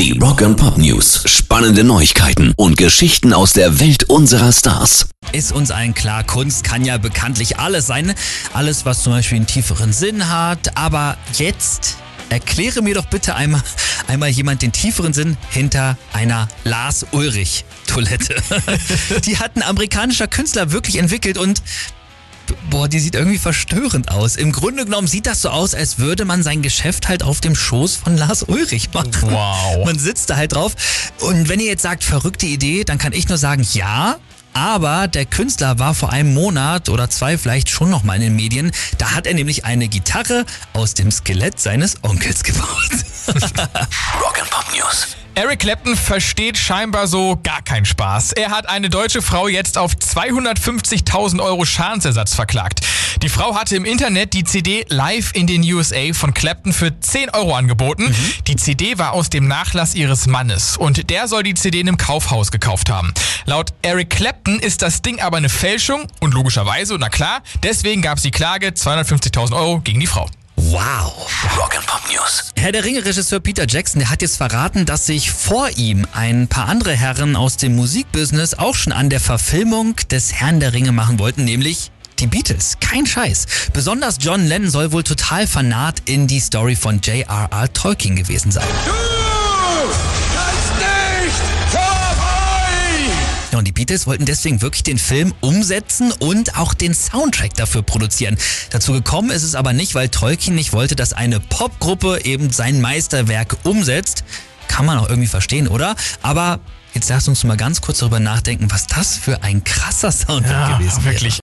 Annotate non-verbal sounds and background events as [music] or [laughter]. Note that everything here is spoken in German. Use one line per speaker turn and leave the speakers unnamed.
Die Rock and Pop News. Spannende Neuigkeiten und Geschichten aus der Welt unserer Stars.
Ist uns allen klar, Kunst kann ja bekanntlich alles sein. Alles, was zum Beispiel einen tieferen Sinn hat. Aber jetzt erkläre mir doch bitte einmal, einmal jemand den tieferen Sinn hinter einer Lars Ulrich Toilette. [laughs] Die hat ein amerikanischer Künstler wirklich entwickelt und boah, die sieht irgendwie verstörend aus. Im Grunde genommen sieht das so aus, als würde man sein Geschäft halt auf dem Schoß von Lars Ulrich machen.
Wow.
Man sitzt da halt drauf. Und wenn ihr jetzt sagt, verrückte Idee, dann kann ich nur sagen, ja. Aber der Künstler war vor einem Monat oder zwei vielleicht schon noch mal in den Medien. Da hat er nämlich eine Gitarre aus dem Skelett seines Onkels gebaut. [laughs]
Rock and Pop News.
Eric Clapton versteht scheinbar so gar keinen Spaß. Er hat eine deutsche Frau jetzt auf 250.000 Euro Schadensersatz verklagt. Die Frau hatte im Internet die CD Live in den USA von Clapton für 10 Euro angeboten. Die CD war aus dem Nachlass ihres Mannes und der soll die CD in einem Kaufhaus gekauft haben. Laut Eric Clapton ist das Ding aber eine Fälschung und logischerweise, na klar, deswegen gab es die Klage 250.000 Euro gegen die Frau.
Wow.
Rock and Pop News.
Herr der Ringe-Regisseur Peter Jackson, der hat jetzt verraten, dass sich vor ihm ein paar andere Herren aus dem Musikbusiness auch schon an der Verfilmung des Herrn der Ringe machen wollten, nämlich die Beatles. Kein Scheiß. Besonders John Lennon soll wohl total fanat in die Story von J.R.R. Tolkien gewesen sein. Ja, Beatles wollten deswegen wirklich den Film umsetzen und auch den Soundtrack dafür produzieren. Dazu gekommen ist es aber nicht, weil Tolkien nicht wollte, dass eine Popgruppe eben sein Meisterwerk umsetzt. Kann man auch irgendwie verstehen, oder? Aber jetzt lasst uns mal ganz kurz darüber nachdenken, was das für ein krasser Soundtrack gewesen wäre.
wirklich.